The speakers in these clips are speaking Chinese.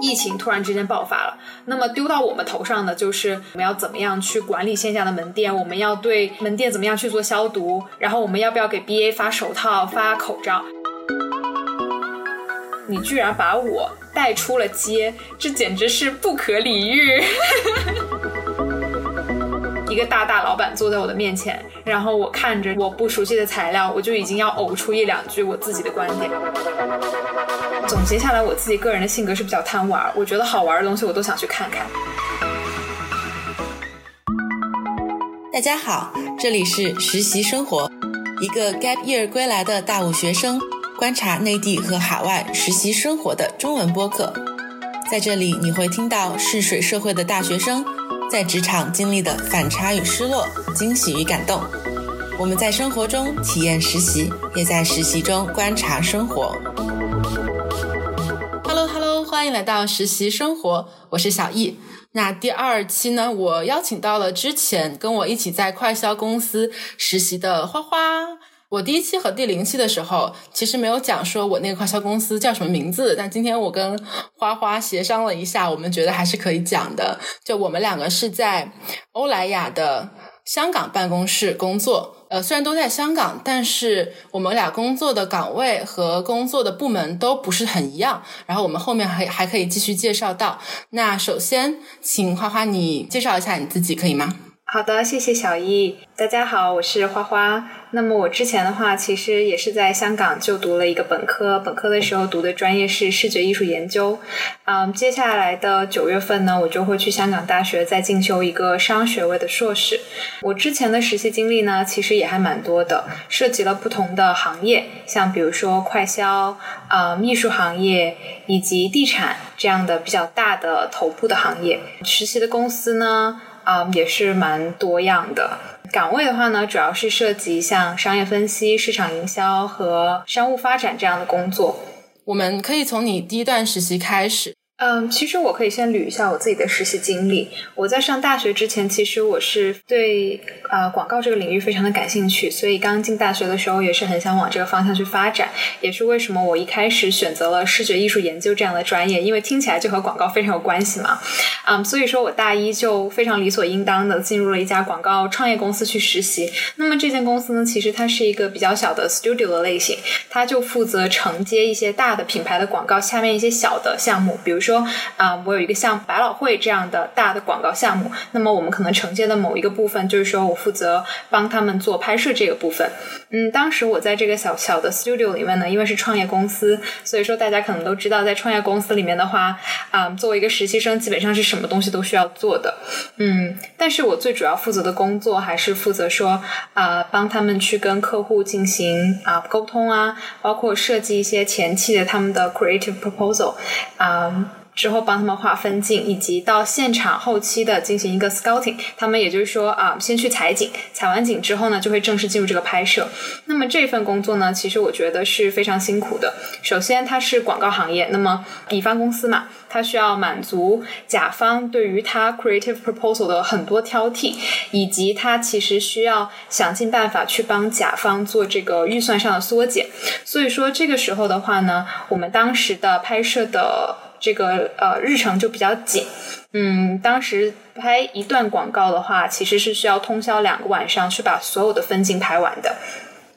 疫情突然之间爆发了，那么丢到我们头上的就是我们要怎么样去管理线下的门店，我们要对门店怎么样去做消毒，然后我们要不要给 BA 发手套、发口罩？你居然把我带出了街，这简直是不可理喻！一个大大老板坐在我的面前，然后我看着我不熟悉的材料，我就已经要呕出一两句我自己的观点。总结下来，我自己个人的性格是比较贪玩，我觉得好玩的东西我都想去看看。大家好，这里是实习生活，一个 gap year 归来的大五学生观察内地和海外实习生活的中文播客。在这里，你会听到试水社会的大学生。在职场经历的反差与失落，惊喜与感动，我们在生活中体验实习，也在实习中观察生活。Hello Hello，欢迎来到实习生活，我是小易。那第二期呢，我邀请到了之前跟我一起在快销公司实习的花花。我第一期和第零期的时候，其实没有讲说我那个快销公司叫什么名字，但今天我跟花花协商了一下，我们觉得还是可以讲的。就我们两个是在欧莱雅的香港办公室工作，呃，虽然都在香港，但是我们俩工作的岗位和工作的部门都不是很一样。然后我们后面还还可以继续介绍到。那首先，请花花你介绍一下你自己，可以吗？好的，谢谢小易。大家好，我是花花。那么我之前的话，其实也是在香港就读了一个本科，本科的时候读的专业是视觉艺术研究。嗯，接下来的九月份呢，我就会去香港大学再进修一个商学位的硕士。我之前的实习经历呢，其实也还蛮多的，涉及了不同的行业，像比如说快销、啊艺术行业以及地产这样的比较大的头部的行业。实习的公司呢，啊也是蛮多样的。岗位的话呢，主要是涉及像商业分析、市场营销和商务发展这样的工作。我们可以从你第一段实习开始。嗯，其实我可以先捋一下我自己的实习经历。我在上大学之前，其实我是对呃广告这个领域非常的感兴趣，所以刚进大学的时候也是很想往这个方向去发展。也是为什么我一开始选择了视觉艺术研究这样的专业，因为听起来就和广告非常有关系嘛。嗯，所以说我大一就非常理所应当的进入了一家广告创业公司去实习。那么这间公司呢，其实它是一个比较小的 studio 的类型，它就负责承接一些大的品牌的广告下面一些小的项目，比如说。说啊，我有一个像百老汇这样的大的广告项目，那么我们可能承接的某一个部分，就是说我负责帮他们做拍摄这个部分。嗯，当时我在这个小小的 studio 里面呢，因为是创业公司，所以说大家可能都知道，在创业公司里面的话，啊，作为一个实习生，基本上是什么东西都需要做的。嗯，但是我最主要负责的工作还是负责说啊，帮他们去跟客户进行啊沟通啊，包括设计一些前期的他们的 creative proposal 啊。之后帮他们画分镜，以及到现场后期的进行一个 scouting，他们也就是说啊，先去采景，采完景之后呢，就会正式进入这个拍摄。那么这份工作呢，其实我觉得是非常辛苦的。首先，它是广告行业，那么乙方公司嘛，它需要满足甲方对于它 creative proposal 的很多挑剔，以及它其实需要想尽办法去帮甲方做这个预算上的缩减。所以说这个时候的话呢，我们当时的拍摄的。这个呃日程就比较紧，嗯，当时拍一段广告的话，其实是需要通宵两个晚上去把所有的分镜拍完的。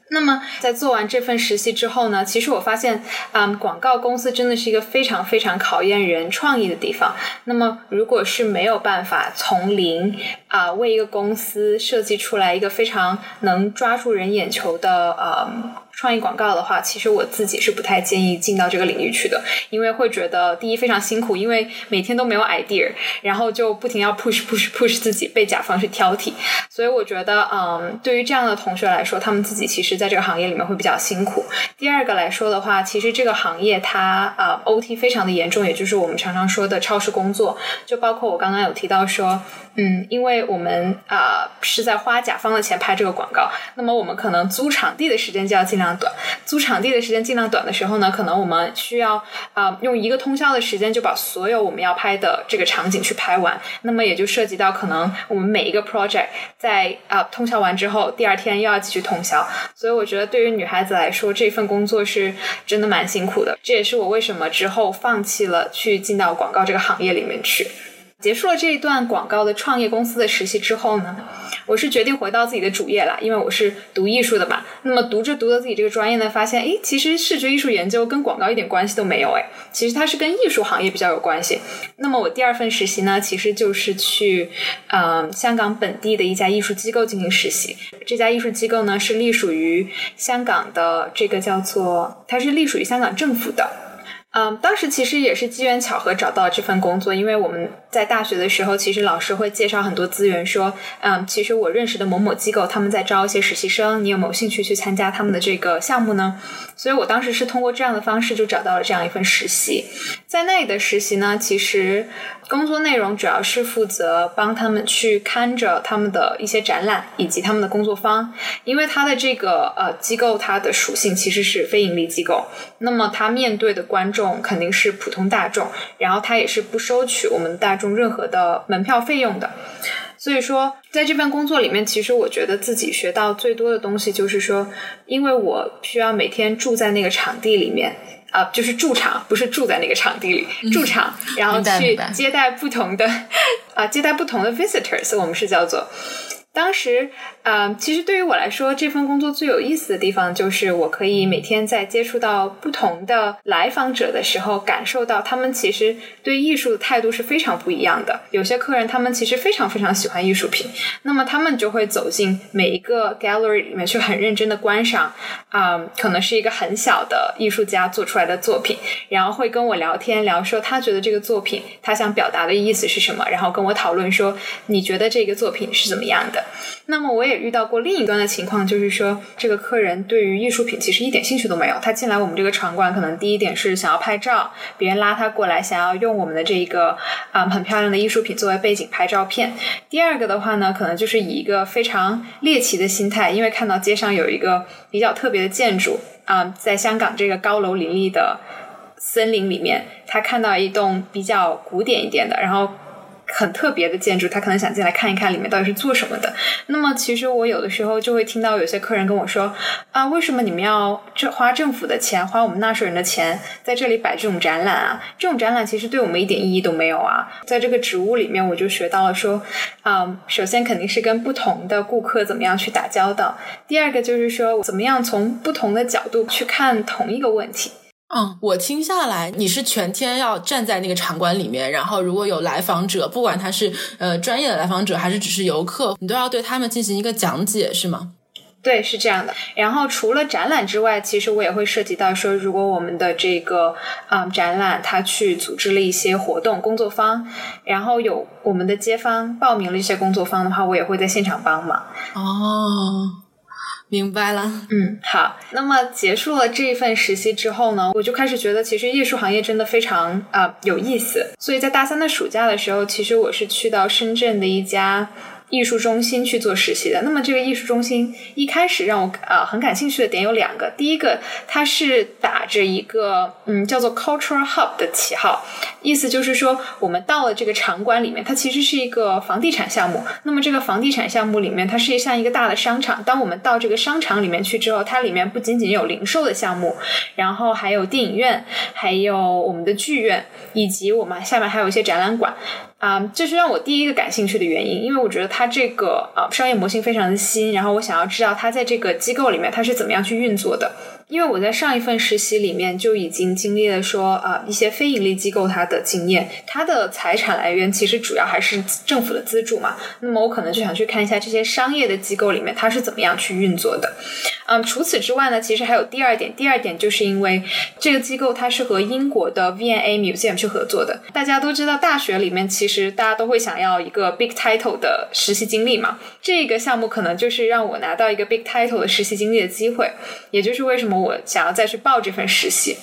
那么在做完这份实习之后呢，其实我发现，嗯，广告公司真的是一个非常非常考验人创意的地方。那么如果是没有办法从零啊为一个公司设计出来一个非常能抓住人眼球的呃。创意广告的话，其实我自己是不太建议进到这个领域去的，因为会觉得第一非常辛苦，因为每天都没有 idea，然后就不停要 push push push 自己，被甲方去挑剔。所以我觉得，嗯，对于这样的同学来说，他们自己其实在这个行业里面会比较辛苦。第二个来说的话，其实这个行业它啊 OT 非常的严重，也就是我们常常说的超时工作，就包括我刚刚有提到说。嗯，因为我们啊是在花甲方的钱拍这个广告，那么我们可能租场地的时间就要尽量短，租场地的时间尽量短的时候呢，可能我们需要啊用一个通宵的时间就把所有我们要拍的这个场景去拍完。那么也就涉及到可能我们每一个 project 在啊通宵完之后，第二天又要继续通宵。所以我觉得对于女孩子来说，这份工作是真的蛮辛苦的。这也是我为什么之后放弃了去进到广告这个行业里面去。结束了这一段广告的创业公司的实习之后呢，我是决定回到自己的主业了，因为我是读艺术的嘛。那么读着读着自己这个专业呢，发现诶，其实视觉艺术研究跟广告一点关系都没有诶，其实它是跟艺术行业比较有关系。那么我第二份实习呢，其实就是去嗯香港本地的一家艺术机构进行实习。这家艺术机构呢是隶属于香港的这个叫做，它是隶属于香港政府的。嗯，当时其实也是机缘巧合找到这份工作，因为我们在大学的时候，其实老师会介绍很多资源，说，嗯，其实我认识的某某机构他们在招一些实习生，你有没有兴趣去参加他们的这个项目呢？所以我当时是通过这样的方式就找到了这样一份实习，在那里的实习呢，其实。工作内容主要是负责帮他们去看着他们的一些展览以及他们的工作方，因为他的这个呃机构它的属性其实是非盈利机构，那么他面对的观众肯定是普通大众，然后他也是不收取我们大众任何的门票费用的，所以说在这份工作里面，其实我觉得自己学到最多的东西就是说，因为我需要每天住在那个场地里面。啊，就是驻场，不是住在那个场地里，驻场，然后去接待不同的，啊，接待不同的 visitors，我们是叫做。当时，呃，其实对于我来说，这份工作最有意思的地方就是我可以每天在接触到不同的来访者的时候，感受到他们其实对艺术的态度是非常不一样的。有些客人他们其实非常非常喜欢艺术品，那么他们就会走进每一个 gallery 里面去很认真的观赏，啊，可能是一个很小的艺术家做出来的作品，然后会跟我聊天聊说他觉得这个作品他想表达的意思是什么，然后跟我讨论说你觉得这个作品是怎么样的。那么我也遇到过另一端的情况，就是说这个客人对于艺术品其实一点兴趣都没有。他进来我们这个场馆，可能第一点是想要拍照，别人拉他过来，想要用我们的这一个啊很漂亮的艺术品作为背景拍照片。第二个的话呢，可能就是以一个非常猎奇的心态，因为看到街上有一个比较特别的建筑啊，在香港这个高楼林立的森林里面，他看到一栋比较古典一点的，然后。很特别的建筑，他可能想进来看一看里面到底是做什么的。那么，其实我有的时候就会听到有些客人跟我说：“啊，为什么你们要这花政府的钱，花我们纳税人的钱在这里摆这种展览啊？这种展览其实对我们一点意义都没有啊！”在这个职务里面，我就学到了说：啊，首先肯定是跟不同的顾客怎么样去打交道；第二个就是说，怎么样从不同的角度去看同一个问题。嗯，我听下来，你是全天要站在那个场馆里面，然后如果有来访者，不管他是呃专业的来访者还是只是游客，你都要对他们进行一个讲解，是吗？对，是这样的。然后除了展览之外，其实我也会涉及到说，如果我们的这个啊展览，他去组织了一些活动工作坊，然后有我们的街坊报名了一些工作坊的话，我也会在现场帮忙。哦。明白了，嗯，好。那么结束了这一份实习之后呢，我就开始觉得其实艺术行业真的非常啊有意思。所以在大三的暑假的时候，其实我是去到深圳的一家。艺术中心去做实习的，那么这个艺术中心一开始让我呃很感兴趣的点有两个，第一个它是打着一个嗯叫做 cultural hub 的旗号，意思就是说我们到了这个场馆里面，它其实是一个房地产项目。那么这个房地产项目里面，它是像一个大的商场。当我们到这个商场里面去之后，它里面不仅仅有零售的项目，然后还有电影院，还有我们的剧院，以及我们下面还有一些展览馆。啊，这是让我第一个感兴趣的原因，因为我觉得它这个啊商业模型非常的新，然后我想要知道它在这个机构里面它是怎么样去运作的。因为我在上一份实习里面就已经经历了说啊一些非盈利机构它的经验，它的财产来源其实主要还是政府的资助嘛。那么我可能就想去看一下这些商业的机构里面它是怎么样去运作的。嗯，除此之外呢，其实还有第二点，第二点就是因为这个机构它是和英国的 VNA Museum 去合作的。大家都知道，大学里面其实大家都会想要一个 big title 的实习经历嘛。这个项目可能就是让我拿到一个 big title 的实习经历的机会，也就是为什么我想要再去报这份实习。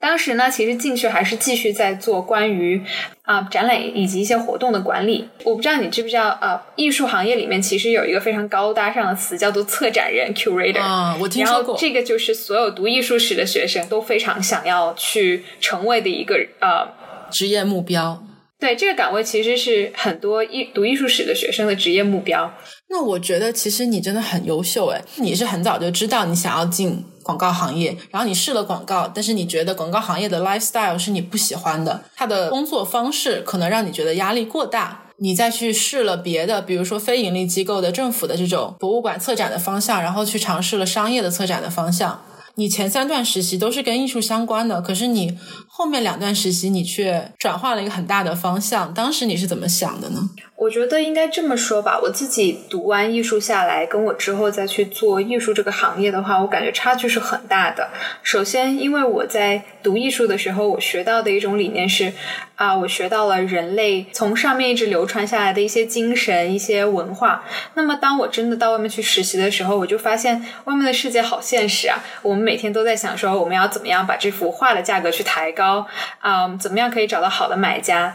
当时呢，其实进去还是继续在做关于啊展览以及一些活动的管理。我不知道你知不知道啊，艺术行业里面其实有一个非常高大上的词叫做策展人 （curator）。啊，我听说过。这个就是所有读艺术史的学生都非常想要去成为的一个呃职业目标。对，这个岗位其实是很多艺读艺术史的学生的职业目标。那我觉得其实你真的很优秀诶，你是很早就知道你想要进。广告行业，然后你试了广告，但是你觉得广告行业的 lifestyle 是你不喜欢的，他的工作方式可能让你觉得压力过大，你再去试了别的，比如说非盈利机构的、政府的这种博物馆策展的方向，然后去尝试了商业的策展的方向。你前三段实习都是跟艺术相关的，可是你后面两段实习你却转换了一个很大的方向，当时你是怎么想的呢？我觉得应该这么说吧，我自己读完艺术下来，跟我之后再去做艺术这个行业的话，我感觉差距是很大的。首先，因为我在读艺术的时候，我学到的一种理念是，啊，我学到了人类从上面一直流传下来的一些精神、一些文化。那么，当我真的到外面去实习的时候，我就发现外面的世界好现实啊！我们每天都在想说，我们要怎么样把这幅画的价格去抬高高啊？怎么样可以找到好的买家？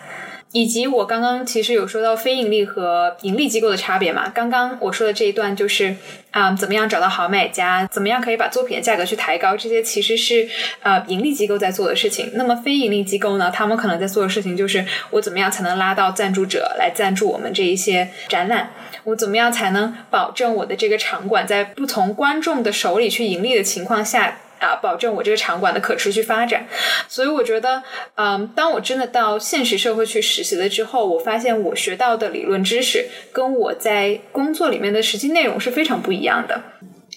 以及我刚刚其实有说到非盈利和盈利机构的差别嘛？刚刚我说的这一段就是啊，怎么样找到好买家，怎么样可以把作品的价格去抬高，这些其实是呃盈利机构在做的事情。那么非盈利机构呢，他们可能在做的事情就是我怎么样才能拉到赞助者来赞助我们这一些展览？我怎么样才能保证我的这个场馆在不从观众的手里去盈利的情况下？啊，保证我这个场馆的可持续发展。所以我觉得，嗯，当我真的到现实社会去实习了之后，我发现我学到的理论知识跟我在工作里面的实际内容是非常不一样的。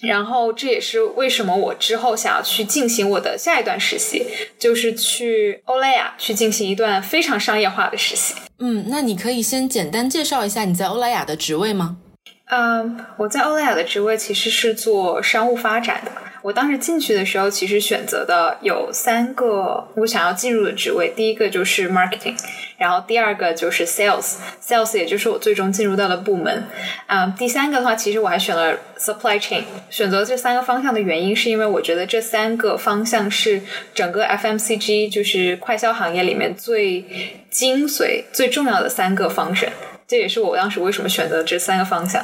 然后这也是为什么我之后想要去进行我的下一段实习，就是去欧莱雅去进行一段非常商业化的实习。嗯，那你可以先简单介绍一下你在欧莱雅的职位吗？嗯，我在欧莱雅的职位其实是做商务发展的。我当时进去的时候，其实选择的有三个我想要进入的职位。第一个就是 marketing，然后第二个就是 sales，sales 也就是我最终进入到的部门。啊，第三个的话，其实我还选了 supply chain。选择这三个方向的原因，是因为我觉得这三个方向是整个 FMCG 就是快销行业里面最精髓、最重要的三个方向。这也是我当时为什么选择这三个方向。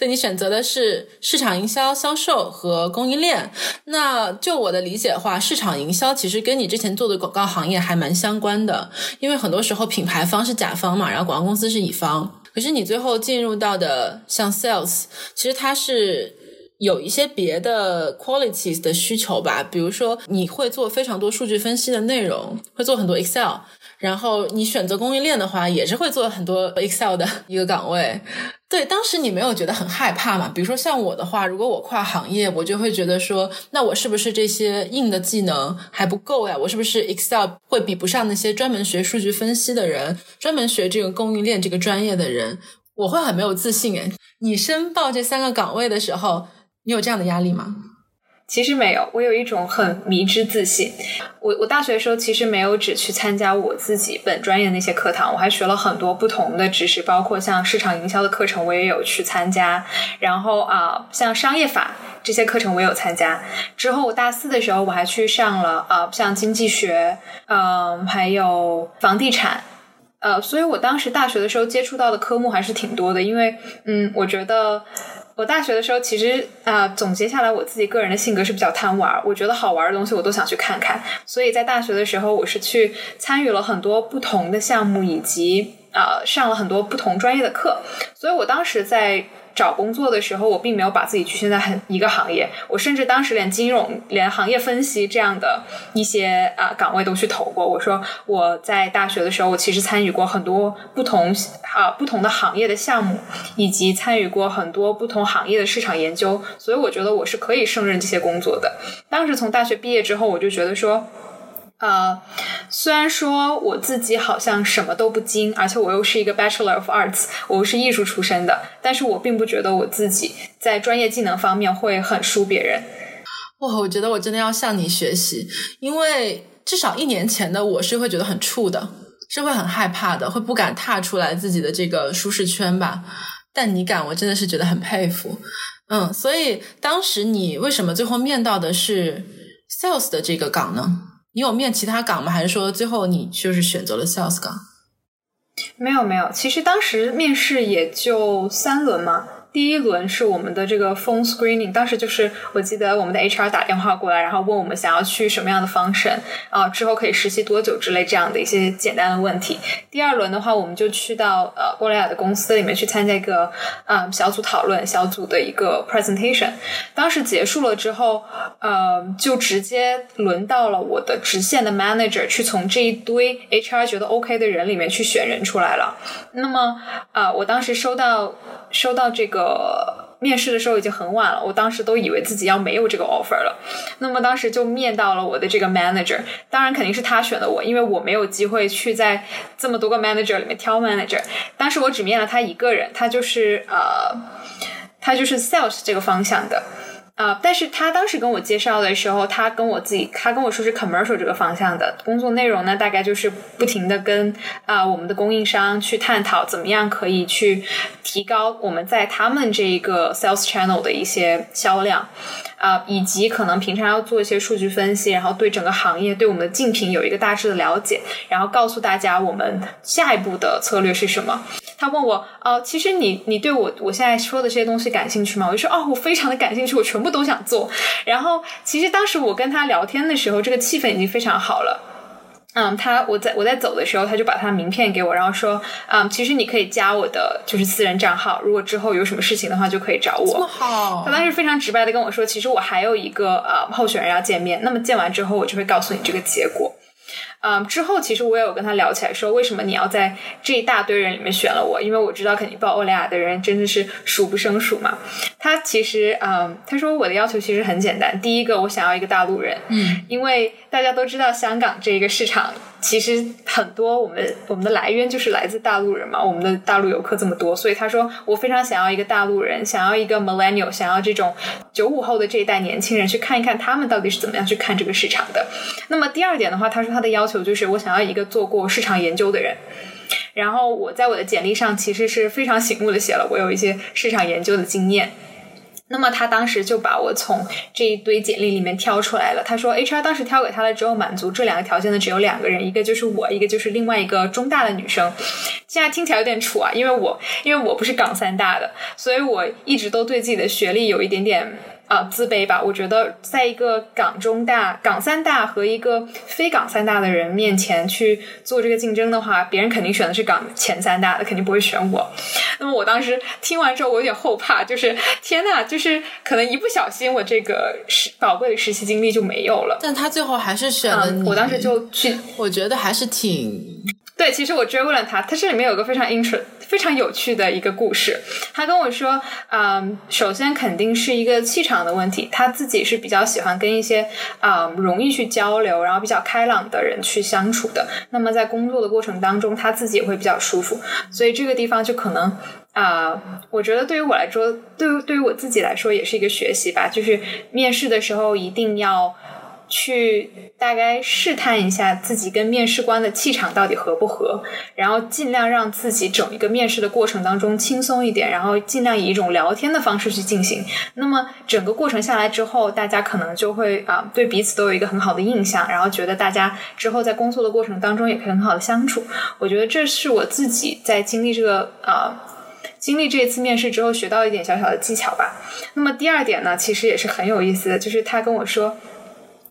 所以你选择的是市场营销、销售和供应链。那就我的理解的话，市场营销其实跟你之前做的广告行业还蛮相关的，因为很多时候品牌方是甲方嘛，然后广告公司是乙方。可是你最后进入到的像 sales，其实它是有一些别的 qualities 的需求吧，比如说你会做非常多数据分析的内容，会做很多 Excel。然后你选择供应链的话，也是会做很多 Excel 的一个岗位。对，当时你没有觉得很害怕嘛？比如说像我的话，如果我跨行业，我就会觉得说，那我是不是这些硬的技能还不够呀？我是不是 Excel 会比不上那些专门学数据分析的人，专门学这个供应链这个专业的人？我会很没有自信诶。你申报这三个岗位的时候，你有这样的压力吗？其实没有，我有一种很迷之自信。我我大学的时候其实没有只去参加我自己本专业的那些课堂，我还学了很多不同的知识，包括像市场营销的课程我也有去参加。然后啊，像商业法这些课程我有参加。之后我大四的时候我还去上了啊，像经济学，嗯，还有房地产，呃，所以我当时大学的时候接触到的科目还是挺多的，因为嗯，我觉得。我大学的时候，其实啊，总结下来，我自己个人的性格是比较贪玩。我觉得好玩的东西，我都想去看看。所以在大学的时候，我是去参与了很多不同的项目，以及啊，上了很多不同专业的课。所以我当时在。找工作的时候，我并没有把自己局限在很一个行业，我甚至当时连金融、连行业分析这样的一些啊岗位都去投过。我说我在大学的时候，我其实参与过很多不同啊不同的行业的项目，以及参与过很多不同行业的市场研究，所以我觉得我是可以胜任这些工作的。当时从大学毕业之后，我就觉得说。呃，虽然说我自己好像什么都不精，而且我又是一个 Bachelor of Arts，我是艺术出身的，但是我并不觉得我自己在专业技能方面会很输别人。哇，我觉得我真的要向你学习，因为至少一年前的我是会觉得很怵的，是会很害怕的，会不敢踏出来自己的这个舒适圈吧。但你敢，我真的是觉得很佩服。嗯，所以当时你为什么最后面到的是 Sales 的这个岗呢？你有面其他岗吗？还是说最后你就是选择了 sales 岗？没有没有，其实当时面试也就三轮嘛。第一轮是我们的这个 phone screening，当时就是我记得我们的 HR 打电话过来，然后问我们想要去什么样的 function 啊，之后可以实习多久之类这样的一些简单的问题。第二轮的话，我们就去到呃欧莱雅的公司里面去参加一个嗯小组讨论，小组的一个 presentation。当时结束了之后，呃，就直接轮到了我的直线的 manager 去从这一堆 HR 觉得 OK 的人里面去选人出来了。那么啊，我当时收到收到这个。面试的时候已经很晚了，我当时都以为自己要没有这个 offer 了。那么当时就面到了我的这个 manager，当然肯定是他选的我，因为我没有机会去在这么多个 manager 里面挑 manager。当时我只面了他一个人，他就是呃，他就是 sales 这个方向的。啊！但是他当时跟我介绍的时候，他跟我自己，他跟我说是 commercial 这个方向的工作内容呢，大概就是不停的跟啊我们的供应商去探讨怎么样可以去提高我们在他们这一个 sales channel 的一些销量。啊，以及可能平常要做一些数据分析，然后对整个行业、对我们的竞品有一个大致的了解，然后告诉大家我们下一步的策略是什么。他问我，哦，其实你你对我我现在说的这些东西感兴趣吗？我就说，哦，我非常的感兴趣，我全部都想做。然后，其实当时我跟他聊天的时候，这个气氛已经非常好了。嗯，他我在我在走的时候，他就把他名片给我，然后说，嗯，其实你可以加我的就是私人账号，如果之后有什么事情的话，就可以找我。好，他当时非常直白的跟我说，其实我还有一个呃候选人要见面，那么见完之后，我就会告诉你这个结果。嗯，之后其实我也有跟他聊起来，说为什么你要在这一大堆人里面选了我？因为我知道肯定报欧莱雅的人真的是数不胜数嘛。他其实，嗯，他说我的要求其实很简单，第一个我想要一个大陆人，嗯，因为大家都知道香港这一个市场。其实很多我们我们的来源就是来自大陆人嘛，我们的大陆游客这么多，所以他说我非常想要一个大陆人，想要一个 millennial，想要这种九五后的这一代年轻人去看一看他们到底是怎么样去看这个市场的。那么第二点的话，他说他的要求就是我想要一个做过市场研究的人，然后我在我的简历上其实是非常醒目的写了我有一些市场研究的经验。那么他当时就把我从这一堆简历里面挑出来了。他说，HR 当时挑给他的只有满足这两个条件的只有两个人，一个就是我，一个就是另外一个中大的女生。现在听起来有点土啊，因为我因为我不是港三大的，所以我一直都对自己的学历有一点点。啊，自卑吧！我觉得，在一个港中大、港三大和一个非港三大的人面前去做这个竞争的话，别人肯定选的是港前三大的，肯定不会选我。那么我当时听完之后，我有点后怕，就是天呐，就是可能一不小心，我这个实宝贵的实习经历就没有了。但他最后还是选了你，我当时就去，我觉得还是挺。对，其实我追问了他，他这里面有个非常 interest、非常有趣的一个故事。他跟我说，嗯，首先肯定是一个气场的问题，他自己是比较喜欢跟一些啊容易去交流，然后比较开朗的人去相处的。那么在工作的过程当中，他自己也会比较舒服。所以这个地方就可能啊，我觉得对于我来说，对于对于我自己来说，也是一个学习吧。就是面试的时候一定要。去大概试探一下自己跟面试官的气场到底合不合，然后尽量让自己整一个面试的过程当中轻松一点，然后尽量以一种聊天的方式去进行。那么整个过程下来之后，大家可能就会啊对彼此都有一个很好的印象，然后觉得大家之后在工作的过程当中也可以很好的相处。我觉得这是我自己在经历这个啊经历这一次面试之后学到一点小小的技巧吧。那么第二点呢，其实也是很有意思的，就是他跟我说。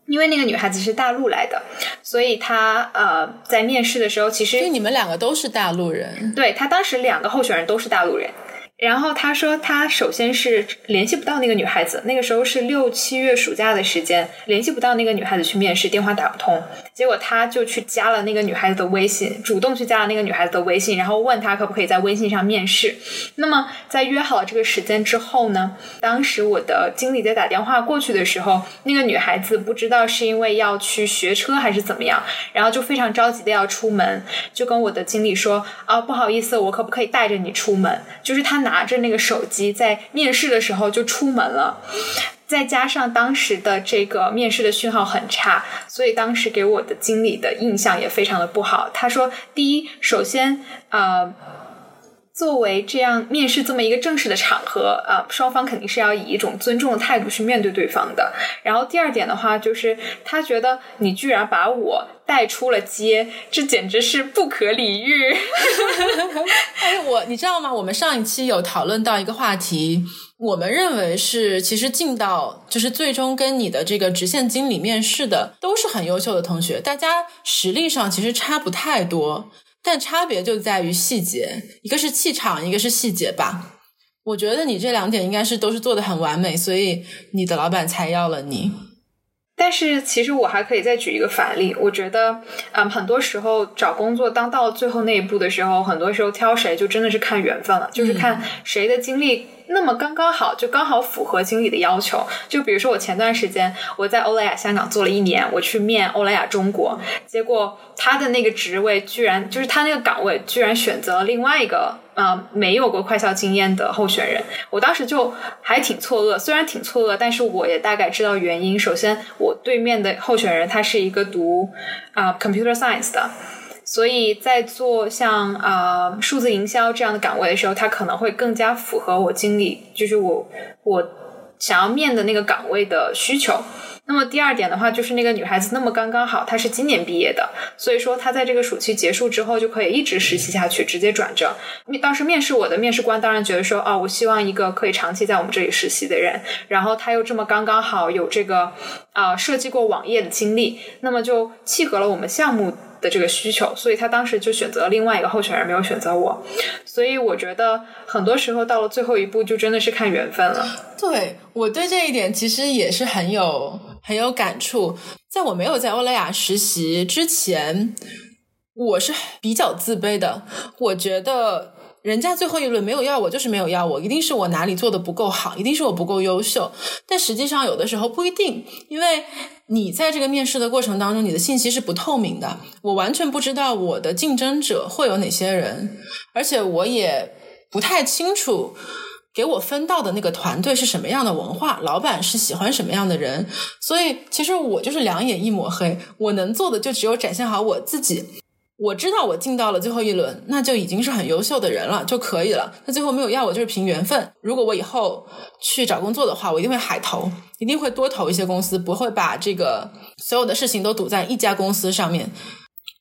因为那个女孩子是大陆来的，所以她呃在面试的时候，其实你们两个都是大陆人，对她当时两个候选人都是大陆人。然后她说，她首先是联系不到那个女孩子，那个时候是六七月暑假的时间，联系不到那个女孩子去面试，电话打不通。结果他就去加了那个女孩子的微信，主动去加了那个女孩子的微信，然后问她可不可以在微信上面试。那么在约好了这个时间之后呢，当时我的经理在打电话过去的时候，那个女孩子不知道是因为要去学车还是怎么样，然后就非常着急的要出门，就跟我的经理说啊，不好意思，我可不可以带着你出门？就是他。拿着那个手机在面试的时候就出门了，再加上当时的这个面试的讯号很差，所以当时给我的经理的印象也非常的不好。他说，第一，首先，呃。作为这样面试这么一个正式的场合啊，双方肯定是要以一种尊重的态度去面对对方的。然后第二点的话，就是他觉得你居然把我带出了街，这简直是不可理喻。哎，我你知道吗？我们上一期有讨论到一个话题，我们认为是其实进到就是最终跟你的这个直线经理面试的都是很优秀的同学，大家实力上其实差不太多。但差别就在于细节，一个是气场，一个是细节吧。我觉得你这两点应该是都是做的很完美，所以你的老板才要了你。但是其实我还可以再举一个反例，我觉得，嗯，很多时候找工作当到最后那一步的时候，很多时候挑谁就真的是看缘分了，就是看谁的经历。那么刚刚好，就刚好符合经理的要求。就比如说，我前段时间我在欧莱雅香港做了一年，我去面欧莱雅中国，结果他的那个职位居然就是他那个岗位居然选择了另外一个啊没有过快销经验的候选人。我当时就还挺错愕，虽然挺错愕，但是我也大概知道原因。首先，我对面的候选人他是一个读啊 computer science 的。所以在做像啊数字营销这样的岗位的时候，它可能会更加符合我经理，就是我我想要面的那个岗位的需求。那么第二点的话，就是那个女孩子那么刚刚好，她是今年毕业的，所以说她在这个暑期结束之后就可以一直实习下去，直接转正。面当时面试我的面试官当然觉得说，哦，我希望一个可以长期在我们这里实习的人，然后她又这么刚刚好有这个啊设计过网页的经历，那么就契合了我们项目。的这个需求，所以他当时就选择了另外一个候选人，没有选择我。所以我觉得很多时候到了最后一步，就真的是看缘分了。对我对这一点其实也是很有很有感触。在我没有在欧莱雅实习之前，我是比较自卑的。我觉得人家最后一轮没有要我，就是没有要我，一定是我哪里做的不够好，一定是我不够优秀。但实际上有的时候不一定，因为。你在这个面试的过程当中，你的信息是不透明的，我完全不知道我的竞争者会有哪些人，而且我也不太清楚给我分到的那个团队是什么样的文化，老板是喜欢什么样的人，所以其实我就是两眼一抹黑，我能做的就只有展现好我自己。我知道我进到了最后一轮，那就已经是很优秀的人了，就可以了。他最后没有要我，就是凭缘分。如果我以后去找工作的话，我一定会海投，一定会多投一些公司，不会把这个所有的事情都赌在一家公司上面。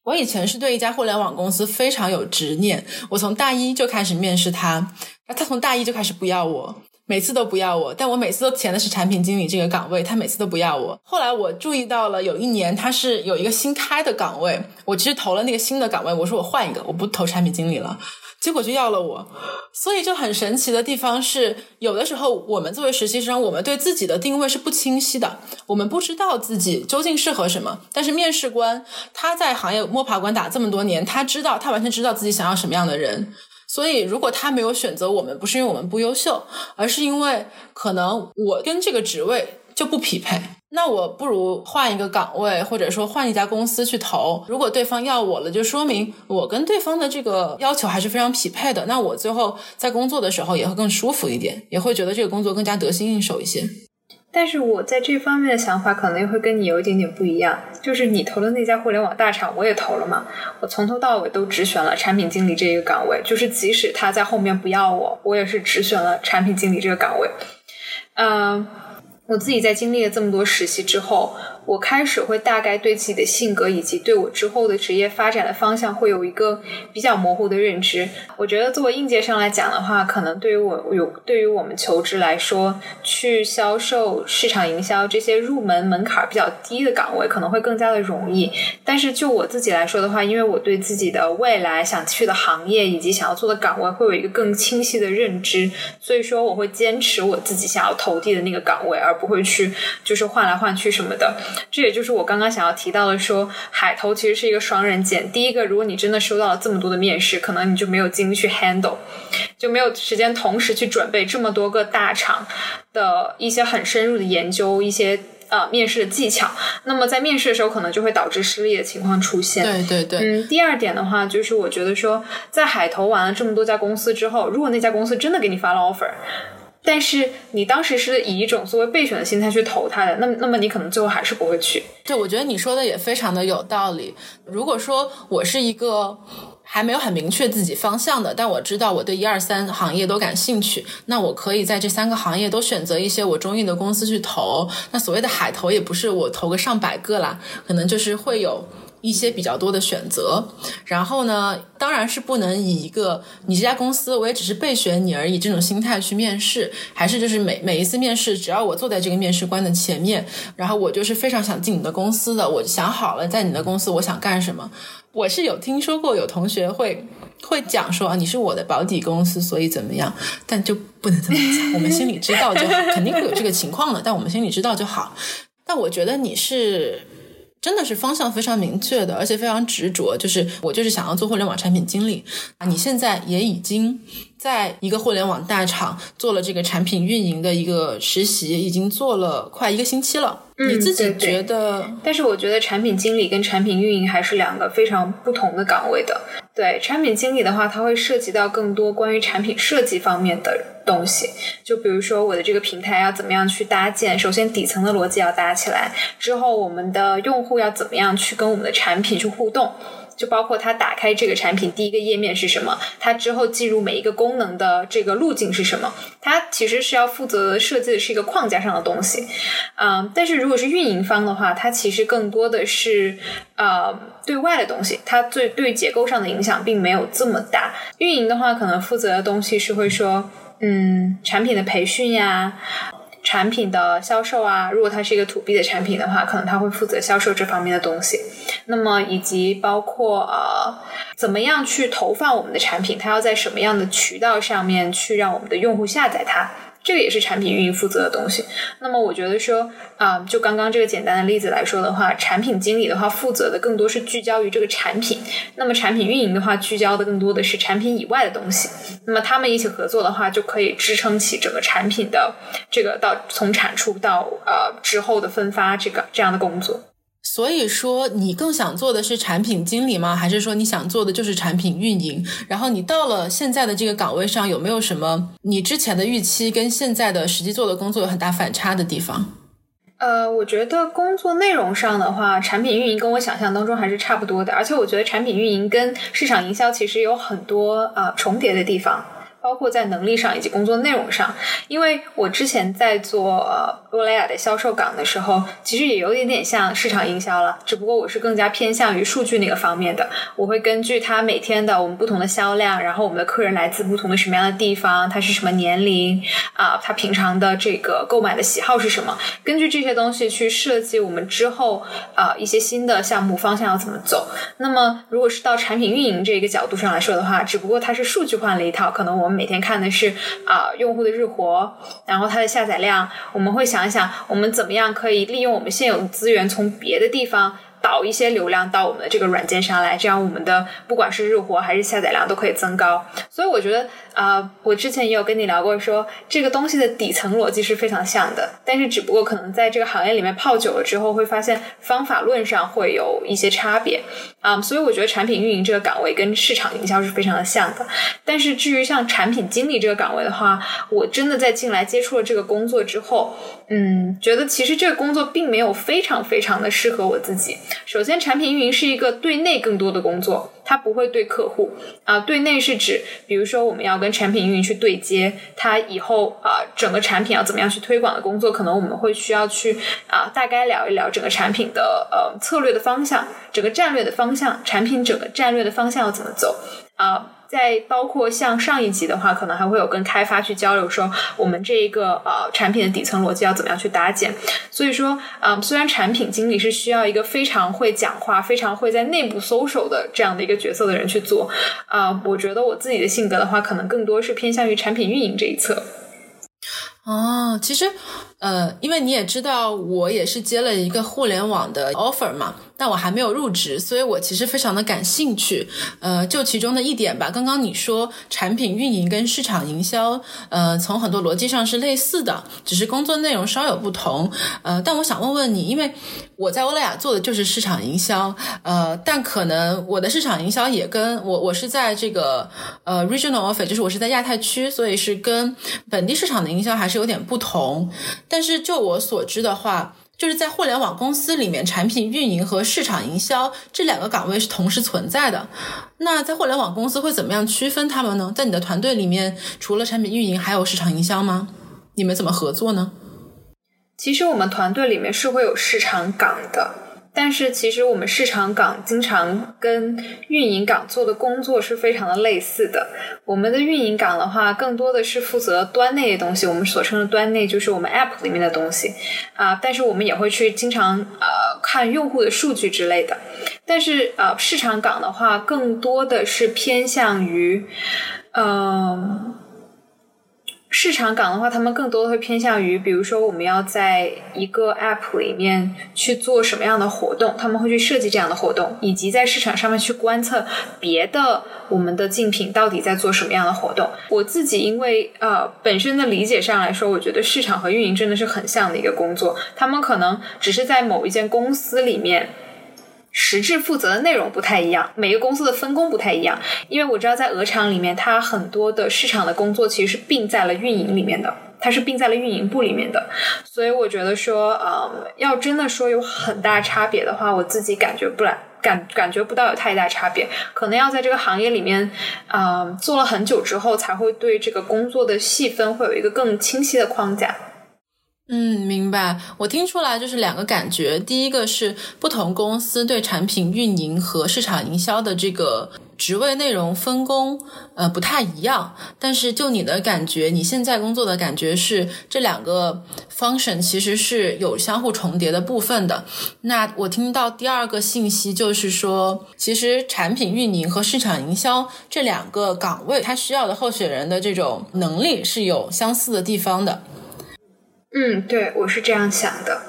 我以前是对一家互联网公司非常有执念，我从大一就开始面试他，他从大一就开始不要我。每次都不要我，但我每次都填的是产品经理这个岗位，他每次都不要我。后来我注意到了，有一年他是有一个新开的岗位，我其实投了那个新的岗位，我说我换一个，我不投产品经理了，结果就要了我。所以就很神奇的地方是，有的时候我们作为实习生，我们对自己的定位是不清晰的，我们不知道自己究竟适合什么。但是面试官他在行业摸爬滚打这么多年，他知道，他完全知道自己想要什么样的人。所以，如果他没有选择我们，不是因为我们不优秀，而是因为可能我跟这个职位就不匹配。那我不如换一个岗位，或者说换一家公司去投。如果对方要我了，就说明我跟对方的这个要求还是非常匹配的。那我最后在工作的时候也会更舒服一点，也会觉得这个工作更加得心应手一些。但是我在这方面的想法可能会跟你有一点点不一样，就是你投的那家互联网大厂，我也投了嘛。我从头到尾都只选了产品经理这一个岗位，就是即使他在后面不要我，我也是只选了产品经理这个岗位。嗯，我自己在经历了这么多实习之后。我开始会大概对自己的性格以及对我之后的职业发展的方向会有一个比较模糊的认知。我觉得作为应届生来讲的话，可能对于我有对于我们求职来说，去销售、市场营销这些入门门槛比较低的岗位可能会更加的容易。但是就我自己来说的话，因为我对自己的未来想去的行业以及想要做的岗位会有一个更清晰的认知，所以说我会坚持我自己想要投递的那个岗位，而不会去就是换来换去什么的。这也就是我刚刚想要提到的，说海投其实是一个双刃剑。第一个，如果你真的收到了这么多的面试，可能你就没有精力去 handle，就没有时间同时去准备这么多个大厂的一些很深入的研究，一些呃面试的技巧。那么在面试的时候，可能就会导致失利的情况出现。对对对。嗯，第二点的话，就是我觉得说，在海投完了这么多家公司之后，如果那家公司真的给你发了 offer。但是你当时是以一种作为备选的心态去投他的，那那么你可能最后还是不会去。对，我觉得你说的也非常的有道理。如果说我是一个还没有很明确自己方向的，但我知道我对一二三行业都感兴趣。那我可以在这三个行业都选择一些我中意的公司去投。那所谓的海投也不是我投个上百个啦，可能就是会有一些比较多的选择。然后呢，当然是不能以一个你这家公司我也只是备选你而已这种心态去面试，还是就是每每一次面试，只要我坐在这个面试官的前面，然后我就是非常想进你的公司的，我想好了在你的公司我想干什么。我是有听说过有同学会会讲说啊，你是我的保底公司，所以怎么样？但就不能这么讲，我们心里知道就好，肯定会有这个情况的，但我们心里知道就好。但我觉得你是真的是方向非常明确的，而且非常执着，就是我就是想要做互联网产品经理啊。你现在也已经在一个互联网大厂做了这个产品运营的一个实习，已经做了快一个星期了。你自己觉得？但是我觉得产品经理跟产品运营还是两个非常不同的岗位的。对产品经理的话，它会涉及到更多关于产品设计方面的东西。就比如说我的这个平台要怎么样去搭建，首先底层的逻辑要搭起来，之后我们的用户要怎么样去跟我们的产品去互动。就包括他打开这个产品第一个页面是什么，他之后进入每一个功能的这个路径是什么，他其实是要负责设计的是一个框架上的东西，嗯，但是如果是运营方的话，它其实更多的是呃对外的东西，它对对结构上的影响并没有这么大。运营的话，可能负责的东西是会说，嗯，产品的培训呀。产品的销售啊，如果它是一个 to B 的产品的话，可能他会负责销售这方面的东西。那么以及包括呃，怎么样去投放我们的产品，它要在什么样的渠道上面去让我们的用户下载它。这个也是产品运营负责的东西。那么我觉得说啊，就刚刚这个简单的例子来说的话，产品经理的话负责的更多是聚焦于这个产品，那么产品运营的话聚焦的更多的是产品以外的东西。那么他们一起合作的话，就可以支撑起整个产品的这个到从产出到呃之后的分发这个这样的工作。所以说，你更想做的是产品经理吗？还是说你想做的就是产品运营？然后你到了现在的这个岗位上，有没有什么你之前的预期跟现在的实际做的工作有很大反差的地方？呃，我觉得工作内容上的话，产品运营跟我想象当中还是差不多的。而且我觉得产品运营跟市场营销其实有很多呃重叠的地方。包括在能力上以及工作内容上，因为我之前在做呃洛莱雅的销售岗的时候，其实也有点点像市场营销了，只不过我是更加偏向于数据那个方面的。我会根据他每天的我们不同的销量，然后我们的客人来自不同的什么样的地方，他是什么年龄啊，他平常的这个购买的喜好是什么，根据这些东西去设计我们之后啊一些新的项目方向要怎么走。那么如果是到产品运营这个角度上来说的话，只不过它是数据化了一套，可能我。我们每天看的是啊用户的日活，然后它的下载量，我们会想一想，我们怎么样可以利用我们现有的资源，从别的地方。导一些流量到我们的这个软件上来，这样我们的不管是日活还是下载量都可以增高。所以我觉得啊，我之前也有跟你聊过，说这个东西的底层逻辑是非常像的，但是只不过可能在这个行业里面泡久了之后，会发现方法论上会有一些差别啊。所以我觉得产品运营这个岗位跟市场营销是非常的像的。但是至于像产品经理这个岗位的话，我真的在进来接触了这个工作之后，嗯，觉得其实这个工作并没有非常非常的适合我自己。首先，产品运营是一个对内更多的工作，它不会对客户啊。对内是指，比如说我们要跟产品运营去对接，它以后啊整个产品要怎么样去推广的工作，可能我们会需要去啊大概聊一聊整个产品的呃策略的方向，整个战略的方向，产品整个战略的方向要怎么走啊。在包括像上一集的话，可能还会有跟开发去交流，说我们这一个呃产品的底层逻辑要怎么样去搭建。所以说，嗯，虽然产品经理是需要一个非常会讲话、非常会在内部搜手的这样的一个角色的人去做，啊，我觉得我自己的性格的话，可能更多是偏向于产品运营这一侧。哦，其实，呃，因为你也知道，我也是接了一个互联网的 offer 嘛。但我还没有入职，所以我其实非常的感兴趣。呃，就其中的一点吧，刚刚你说产品运营跟市场营销，呃，从很多逻辑上是类似的，只是工作内容稍有不同。呃，但我想问问你，因为我在欧莱雅做的就是市场营销，呃，但可能我的市场营销也跟我我是在这个呃 regional office，就是我是在亚太区，所以是跟本地市场的营销还是有点不同。但是就我所知的话。就是在互联网公司里面，产品运营和市场营销这两个岗位是同时存在的。那在互联网公司会怎么样区分他们呢？在你的团队里面，除了产品运营，还有市场营销吗？你们怎么合作呢？其实我们团队里面是会有市场岗的。但是其实我们市场岗经常跟运营岗做的工作是非常的类似的。我们的运营岗的话，更多的是负责端内的东西，我们所称的端内就是我们 App 里面的东西啊。但是我们也会去经常呃看用户的数据之类的。但是呃市场岗的话，更多的是偏向于嗯。市场岗的话，他们更多的会偏向于，比如说我们要在一个 App 里面去做什么样的活动，他们会去设计这样的活动，以及在市场上面去观测别的我们的竞品到底在做什么样的活动。我自己因为呃本身的理解上来说，我觉得市场和运营真的是很像的一个工作，他们可能只是在某一间公司里面。实质负责的内容不太一样，每个公司的分工不太一样。因为我知道在鹅厂里面，它很多的市场的工作其实是并在了运营里面的，它是并在了运营部里面的。所以我觉得说，呃，要真的说有很大差别的话，我自己感觉不来，感感觉不到有太大差别。可能要在这个行业里面，啊，做了很久之后，才会对这个工作的细分会有一个更清晰的框架。嗯，明白。我听出来就是两个感觉。第一个是不同公司对产品运营和市场营销的这个职位内容分工，呃，不太一样。但是就你的感觉，你现在工作的感觉是这两个 function 其实是有相互重叠的部分的。那我听到第二个信息就是说，其实产品运营和市场营销这两个岗位，它需要的候选人的这种能力是有相似的地方的。嗯，对，我是这样想的，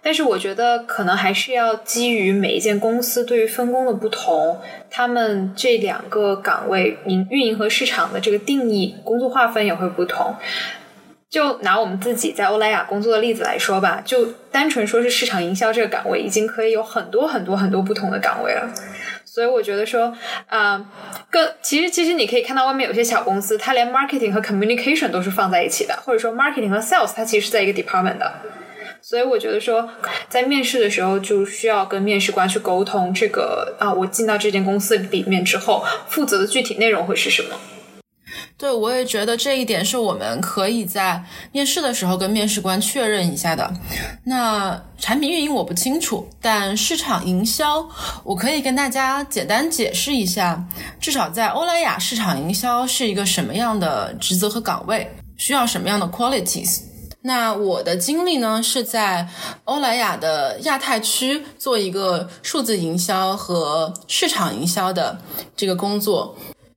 但是我觉得可能还是要基于每一件公司对于分工的不同，他们这两个岗位营运营和市场的这个定义、工作划分也会不同。就拿我们自己在欧莱雅工作的例子来说吧，就单纯说是市场营销这个岗位，已经可以有很多很多很多不同的岗位了。所以我觉得说，啊，更其实其实你可以看到外面有些小公司，它连 marketing 和 communication 都是放在一起的，或者说 marketing 和 sales 它其实是在一个 department 的。所以我觉得说，在面试的时候就需要跟面试官去沟通这个啊，我进到这间公司里面之后，负责的具体内容会是什么。对，我也觉得这一点是我们可以在面试的时候跟面试官确认一下的。那产品运营我不清楚，但市场营销我可以跟大家简单解释一下。至少在欧莱雅，市场营销是一个什么样的职责和岗位，需要什么样的 qualities。那我的经历呢，是在欧莱雅的亚太区做一个数字营销和市场营销的这个工作。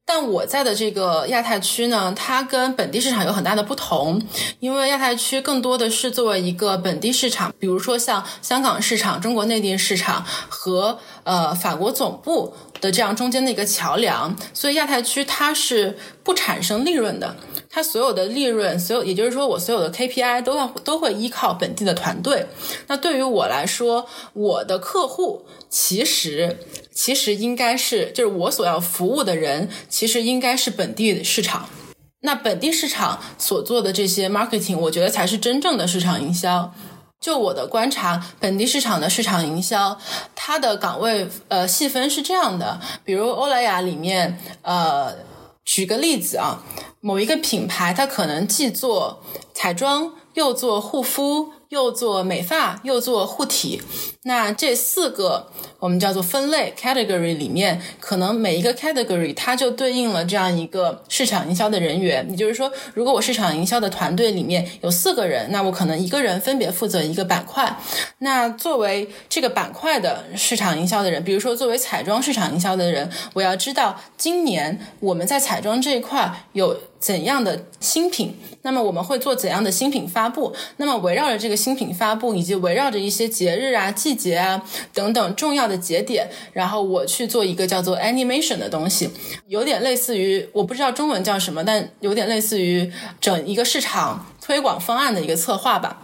但我在的这个亚太区呢，它跟本地市场有很大的不同，因为亚太区更多的是作为一个本地市场，比如说像香港市场、中国内地市场和呃法国总部的这样中间的一个桥梁，所以亚太区它是不产生利润的。它所有的利润，所有也就是说，我所有的 KPI 都要都会依靠本地的团队。那对于我来说，我的客户其实其实应该是，就是我所要服务的人，其实应该是本地市场。那本地市场所做的这些 marketing，我觉得才是真正的市场营销。就我的观察，本地市场的市场营销，它的岗位呃细分是这样的，比如欧莱雅里面呃。举个例子啊，某一个品牌，它可能既做彩妆，又做护肤。又做美发，又做护体，那这四个我们叫做分类 category 里面，可能每一个 category 它就对应了这样一个市场营销的人员。也就是说，如果我市场营销的团队里面有四个人，那我可能一个人分别负责一个板块。那作为这个板块的市场营销的人，比如说作为彩妆市场营销的人，我要知道今年我们在彩妆这一块有。怎样的新品？那么我们会做怎样的新品发布？那么围绕着这个新品发布，以及围绕着一些节日啊、季节啊等等重要的节点，然后我去做一个叫做 animation 的东西，有点类似于我不知道中文叫什么，但有点类似于整一个市场推广方案的一个策划吧。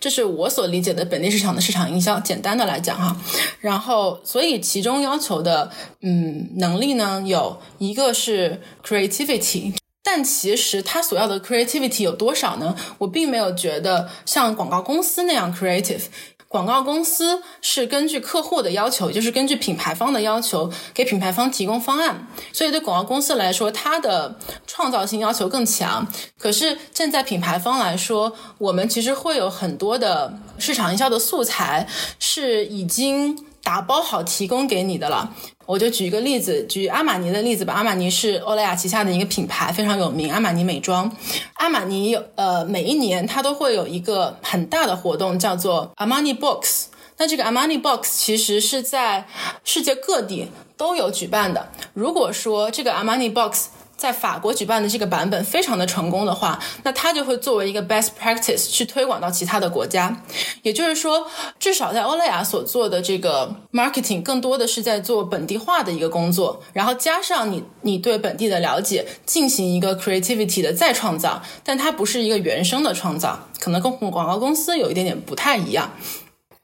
这是我所理解的本地市场的市场营销，简单的来讲哈。然后，所以其中要求的嗯能力呢，有一个是 creativity。但其实他所要的 creativity 有多少呢？我并没有觉得像广告公司那样 creative。广告公司是根据客户的要求，就是根据品牌方的要求，给品牌方提供方案。所以对广告公司来说，它的创造性要求更强。可是站在品牌方来说，我们其实会有很多的市场营销的素材是已经打包好提供给你的了。我就举一个例子，举阿玛尼的例子吧。阿玛尼是欧莱雅旗下的一个品牌，非常有名。阿玛尼美妆，阿玛尼有呃，每一年它都会有一个很大的活动，叫做阿玛尼 Box。那这个阿玛尼 Box 其实是在世界各地都有举办的。如果说这个阿玛尼 Box 在法国举办的这个版本非常的成功的话，那它就会作为一个 best practice 去推广到其他的国家。也就是说，至少在欧莱雅所做的这个 marketing 更多的是在做本地化的一个工作，然后加上你你对本地的了解，进行一个 creativity 的再创造，但它不是一个原生的创造，可能跟广告公司有一点点不太一样。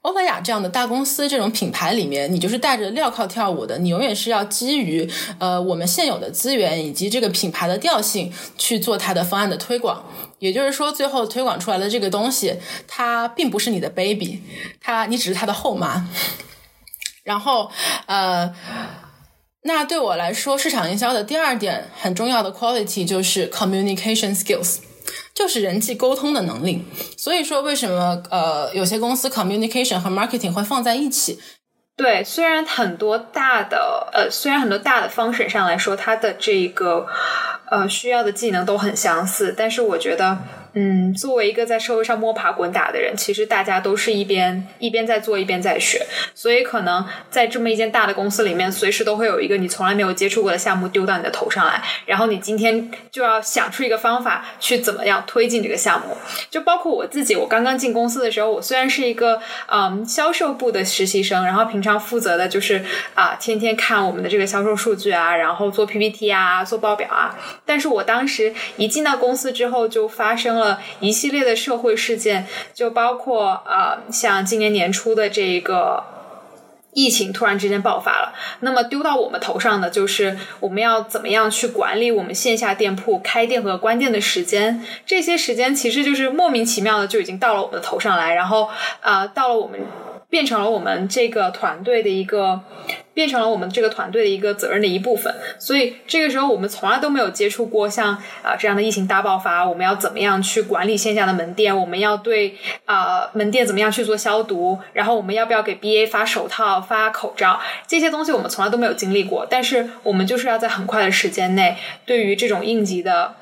欧莱雅这样的大公司，这种品牌里面，你就是带着镣铐跳舞的，你永远是要基于呃我们现有的资源以及这个品牌的调性去做它的方案的推广。也就是说，最后推广出来的这个东西，它并不是你的 baby，它你只是它的后妈。然后呃，那对我来说，市场营销的第二点很重要的 quality 就是 communication skills。就是人际沟通的能力，所以说为什么呃有些公司 communication 和 marketing 会放在一起？对，虽然很多大的呃，虽然很多大的 function 上来说，它的这个呃需要的技能都很相似，但是我觉得。嗯，作为一个在社会上摸爬滚打的人，其实大家都是一边一边在做，一边在学，所以可能在这么一间大的公司里面，随时都会有一个你从来没有接触过的项目丢到你的头上来，然后你今天就要想出一个方法去怎么样推进这个项目。就包括我自己，我刚刚进公司的时候，我虽然是一个嗯销售部的实习生，然后平常负责的就是啊天天看我们的这个销售数据啊，然后做 PPT 啊，做报表啊，但是我当时一进到公司之后，就发生了。一系列的社会事件，就包括啊，像今年年初的这个疫情突然之间爆发了，那么丢到我们头上的就是我们要怎么样去管理我们线下店铺开店和关店的时间，这些时间其实就是莫名其妙的就已经到了我们的头上来，然后啊，到了我们。变成了我们这个团队的一个，变成了我们这个团队的一个责任的一部分。所以这个时候，我们从来都没有接触过像啊这样的疫情大爆发。我们要怎么样去管理线下的门店？我们要对啊门店怎么样去做消毒？然后我们要不要给 BA 发手套、发口罩？这些东西我们从来都没有经历过。但是我们就是要在很快的时间内，对于这种应急的。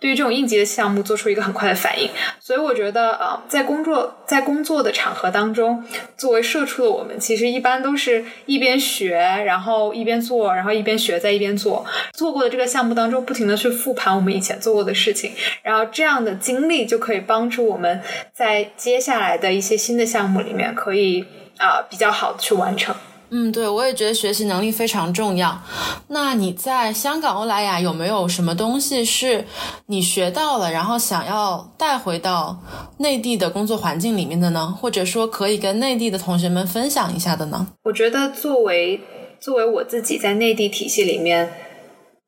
对于这种应急的项目做出一个很快的反应，所以我觉得，呃，在工作在工作的场合当中，作为社畜的我们，其实一般都是一边学，然后一边做，然后一边学，在一边做。做过的这个项目当中，不停的去复盘我们以前做过的事情，然后这样的经历就可以帮助我们在接下来的一些新的项目里面，可以啊比较好的去完成。嗯，对，我也觉得学习能力非常重要。那你在香港欧莱雅有没有什么东西是你学到了，然后想要带回到内地的工作环境里面的呢？或者说可以跟内地的同学们分享一下的呢？我觉得作为作为我自己在内地体系里面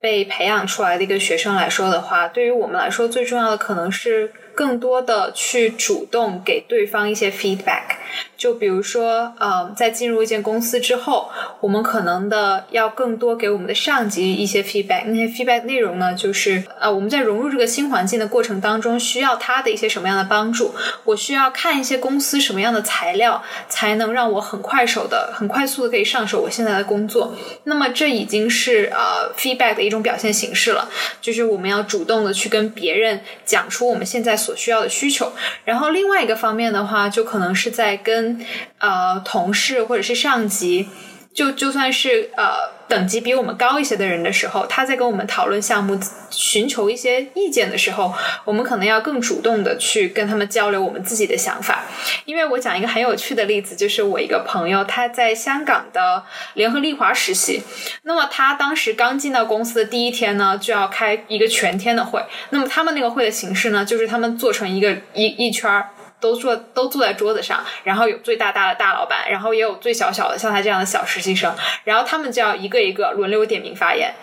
被培养出来的一个学生来说的话，对于我们来说最重要的可能是更多的去主动给对方一些 feedback。就比如说，呃，在进入一间公司之后，我们可能的要更多给我们的上级一些 feedback。那些 feedback 内容呢，就是呃，我们在融入这个新环境的过程当中，需要他的一些什么样的帮助？我需要看一些公司什么样的材料，才能让我很快手的、很快速的可以上手我现在的工作。那么这已经是呃 feedback 的一种表现形式了，就是我们要主动的去跟别人讲出我们现在所需要的需求。然后另外一个方面的话，就可能是在跟呃同事或者是上级，就就算是呃等级比我们高一些的人的时候，他在跟我们讨论项目、寻求一些意见的时候，我们可能要更主动的去跟他们交流我们自己的想法。因为我讲一个很有趣的例子，就是我一个朋友他在香港的联合利华实习，那么他当时刚进到公司的第一天呢，就要开一个全天的会。那么他们那个会的形式呢，就是他们做成一个一一圈儿。都坐都坐在桌子上，然后有最大大的大老板，然后也有最小小的像他这样的小实习生，然后他们就要一个一个轮流点名发言。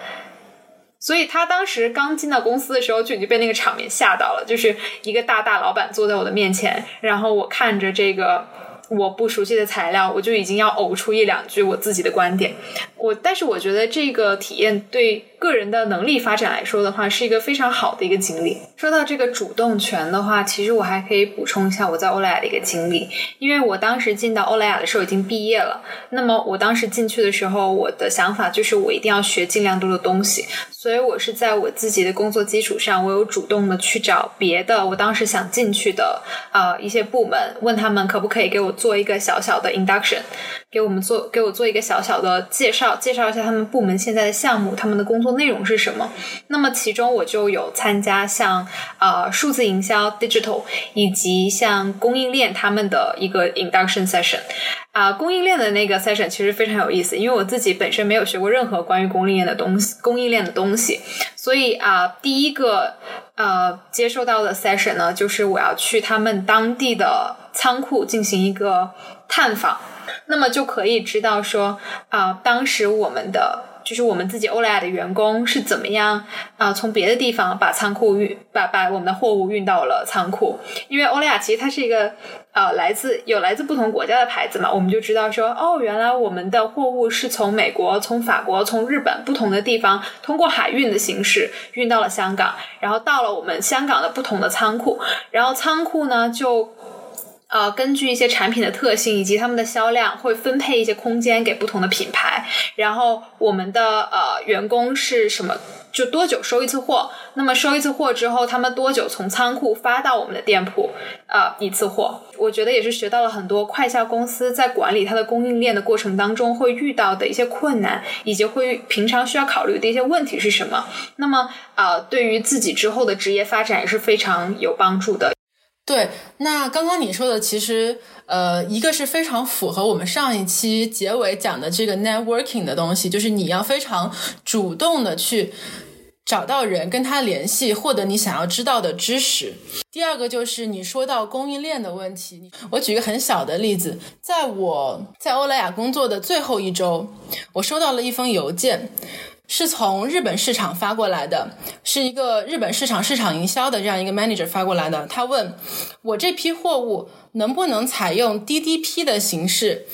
所以他当时刚进到公司的时候就已经被那个场面吓到了，就是一个大大老板坐在我的面前，然后我看着这个我不熟悉的材料，我就已经要呕出一两句我自己的观点。我但是我觉得这个体验对个人的能力发展来说的话，是一个非常好的一个经历。说到这个主动权的话，其实我还可以补充一下我在欧莱雅的一个经历，因为我当时进到欧莱雅的时候已经毕业了。那么我当时进去的时候，我的想法就是我一定要学尽量多的东西，所以我是在我自己的工作基础上，我有主动的去找别的我当时想进去的呃一些部门，问他们可不可以给我做一个小小的 induction。给我们做给我做一个小小的介绍，介绍一下他们部门现在的项目，他们的工作内容是什么。那么其中我就有参加像呃数字营销 digital 以及像供应链他们的一个 induction session。啊，供应链的那个 session 其实非常有意思，因为我自己本身没有学过任何关于供应链的东西，供应链的东西，所以啊，第一个呃接受到的 session 呢，就是我要去他们当地的仓库进行一个探访。那么就可以知道说啊，当时我们的就是我们自己欧莱雅的员工是怎么样啊，从别的地方把仓库运把把我们的货物运到了仓库。因为欧莱雅其实它是一个呃来自有来自不同国家的牌子嘛，我们就知道说哦，原来我们的货物是从美国、从法国、从日本不同的地方通过海运的形式运到了香港，然后到了我们香港的不同的仓库，然后仓库呢就。呃，根据一些产品的特性以及他们的销量，会分配一些空间给不同的品牌。然后我们的呃员工是什么？就多久收一次货？那么收一次货之后，他们多久从仓库发到我们的店铺？呃，一次货。我觉得也是学到了很多快销公司在管理它的供应链的过程当中会遇到的一些困难，以及会平常需要考虑的一些问题是什么。那么啊，对于自己之后的职业发展也是非常有帮助的。对，那刚刚你说的，其实呃，一个是非常符合我们上一期结尾讲的这个 networking 的东西，就是你要非常主动的去找到人，跟他联系，获得你想要知道的知识。第二个就是你说到供应链的问题，我举个很小的例子，在我在欧莱雅工作的最后一周，我收到了一封邮件。是从日本市场发过来的，是一个日本市场市场营销的这样一个 manager 发过来的。他问我这批货物能不能采用 DDP 的形式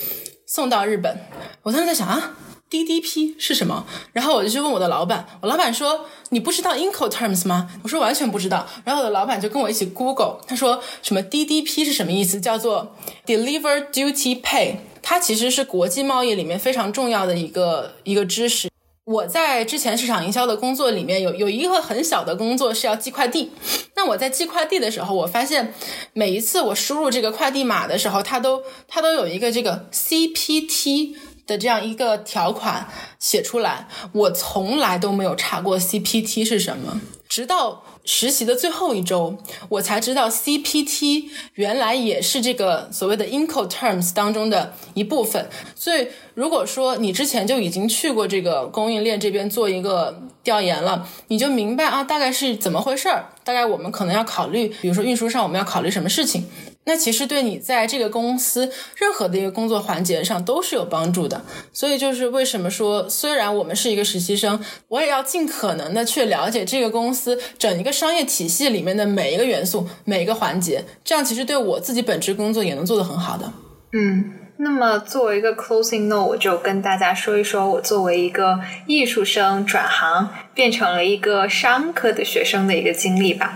送到日本。我当时在想啊，DDP 是什么？然后我就去问我的老板，我老板说你不知道 Incoterms 吗？我说完全不知道。然后我的老板就跟我一起 Google，他说什么 DDP 是什么意思？叫做 Deliver Duty Pay，它其实是国际贸易里面非常重要的一个一个知识。我在之前市场营销的工作里面有有一个很小的工作是要寄快递。那我在寄快递的时候，我发现每一次我输入这个快递码的时候，它都它都有一个这个 CPT 的这样一个条款写出来。我从来都没有查过 CPT 是什么，直到。实习的最后一周，我才知道 CPT 原来也是这个所谓的 Incoterms 当中的一部分。所以，如果说你之前就已经去过这个供应链这边做一个调研了，你就明白啊，大概是怎么回事儿。大概我们可能要考虑，比如说运输上我们要考虑什么事情。那其实对你在这个公司任何的一个工作环节上都是有帮助的，所以就是为什么说，虽然我们是一个实习生，我也要尽可能的去了解这个公司整一个商业体系里面的每一个元素、每一个环节，这样其实对我自己本职工作也能做得很好的。嗯，那么作为一个 closing note，我就跟大家说一说我作为一个艺术生转行变成了一个商科的学生的一个经历吧。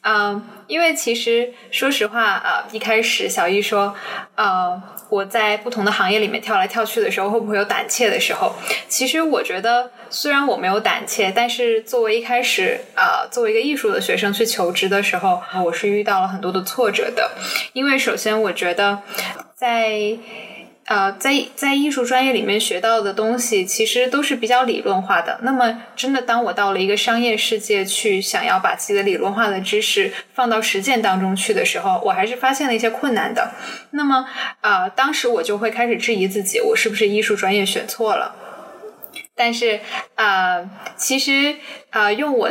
啊。因为其实说实话啊，一开始小易说，呃，我在不同的行业里面跳来跳去的时候，会不会有胆怯的时候？其实我觉得，虽然我没有胆怯，但是作为一开始啊，作为一个艺术的学生去求职的时候，我是遇到了很多的挫折的。因为首先，我觉得在。呃，在在艺术专业里面学到的东西，其实都是比较理论化的。那么，真的当我到了一个商业世界去，想要把自己的理论化的知识放到实践当中去的时候，我还是发现了一些困难的。那么，啊，当时我就会开始质疑自己，我是不是艺术专业选错了？但是，啊，其实，啊，用我。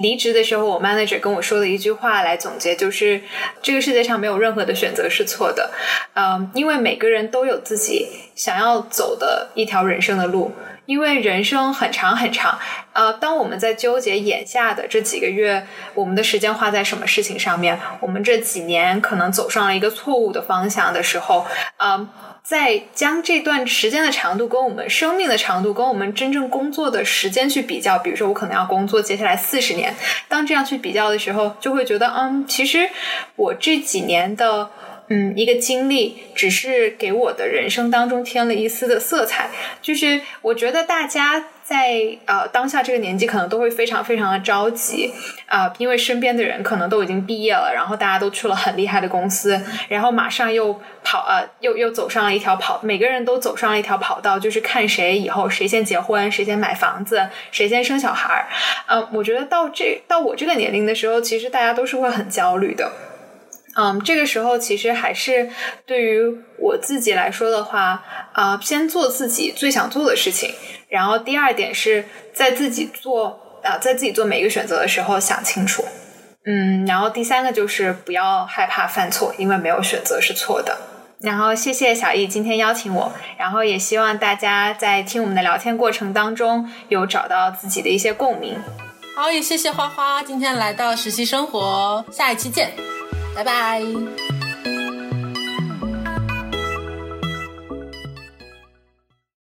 离职的时候，我 manager 跟我说的一句话来总结，就是这个世界上没有任何的选择是错的，嗯，因为每个人都有自己想要走的一条人生的路。因为人生很长很长，呃，当我们在纠结眼下的这几个月，我们的时间花在什么事情上面，我们这几年可能走上了一个错误的方向的时候，呃，在将这段时间的长度跟我们生命的长度，跟我们真正工作的时间去比较，比如说我可能要工作接下来四十年，当这样去比较的时候，就会觉得，嗯，其实我这几年的。嗯，一个经历只是给我的人生当中添了一丝的色彩。就是我觉得大家在呃当下这个年纪，可能都会非常非常的着急啊，因为身边的人可能都已经毕业了，然后大家都去了很厉害的公司，然后马上又跑呃又又走上了一条跑，每个人都走上了一条跑道，就是看谁以后谁先结婚，谁先买房子，谁先生小孩儿。嗯，我觉得到这到我这个年龄的时候，其实大家都是会很焦虑的。嗯，这个时候其实还是对于我自己来说的话，啊，先做自己最想做的事情。然后第二点是在自己做啊，在自己做每一个选择的时候想清楚。嗯，然后第三个就是不要害怕犯错，因为没有选择是错的。然后谢谢小易今天邀请我，然后也希望大家在听我们的聊天过程当中有找到自己的一些共鸣。好，也谢谢花花今天来到实习生活，下一期见。拜拜。